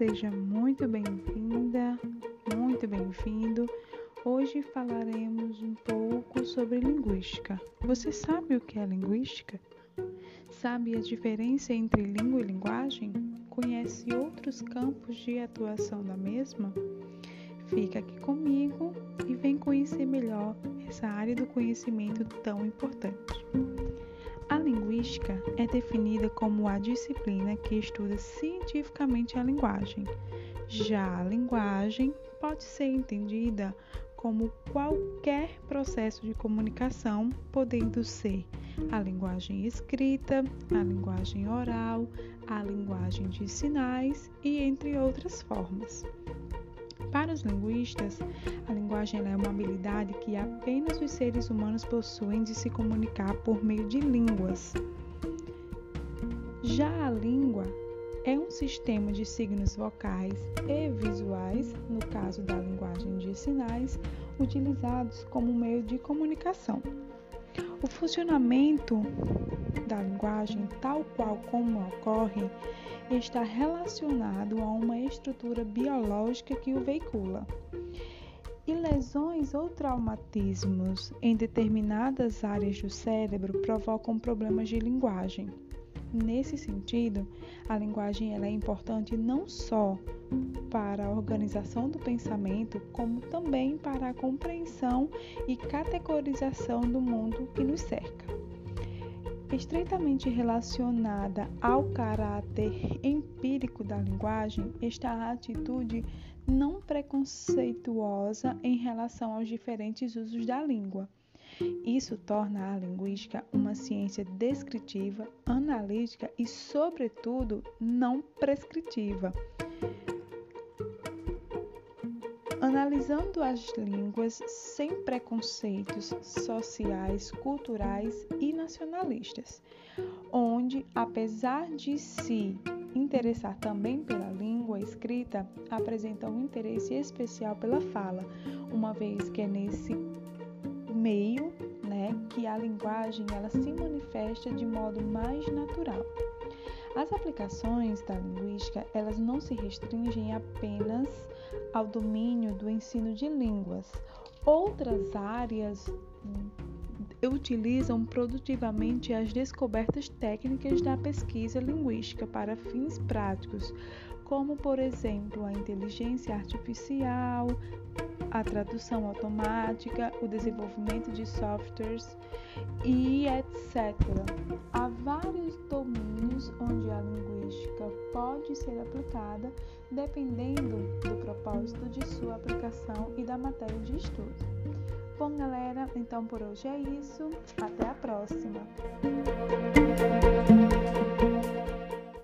Seja muito bem-vinda, muito bem-vindo. Hoje falaremos um pouco sobre linguística. Você sabe o que é linguística? Sabe a diferença entre língua e linguagem? Conhece outros campos de atuação da mesma? Fica aqui comigo e vem conhecer melhor essa área do conhecimento tão importante. Linguística é definida como a disciplina que estuda cientificamente a linguagem. Já a linguagem pode ser entendida como qualquer processo de comunicação, podendo ser a linguagem escrita, a linguagem oral, a linguagem de sinais e entre outras formas. Para os linguistas, a linguagem é uma habilidade que apenas os seres humanos possuem de se comunicar por meio de línguas. Já a língua é um sistema de signos vocais e visuais, no caso da linguagem de sinais, utilizados como meio de comunicação. O funcionamento da linguagem, tal qual como ocorre, está relacionado a uma estrutura biológica que o veicula. E lesões ou traumatismos em determinadas áreas do cérebro provocam problemas de linguagem. Nesse sentido, a linguagem é importante não só para a organização do pensamento, como também para a compreensão e categorização do mundo que nos cerca estreitamente relacionada ao caráter empírico da linguagem está a atitude não preconceituosa em relação aos diferentes usos da língua. Isso torna a linguística uma ciência descritiva, analítica e, sobretudo, não prescritiva. Analisando as línguas sem preconceitos sociais, culturais e nacionalistas, onde, apesar de se interessar também pela língua escrita, apresenta um interesse especial pela fala, uma vez que é nesse meio né, que a linguagem ela se manifesta de modo mais natural. As aplicações da linguística, elas não se restringem apenas ao domínio do ensino de línguas. Outras áreas utilizam produtivamente as descobertas técnicas da pesquisa linguística para fins práticos, como, por exemplo, a inteligência artificial, a tradução automática, o desenvolvimento de softwares e etc. Há vários pode ser aplicada, dependendo do propósito de sua aplicação e da matéria de estudo. Bom, galera, então por hoje é isso. Até a próxima!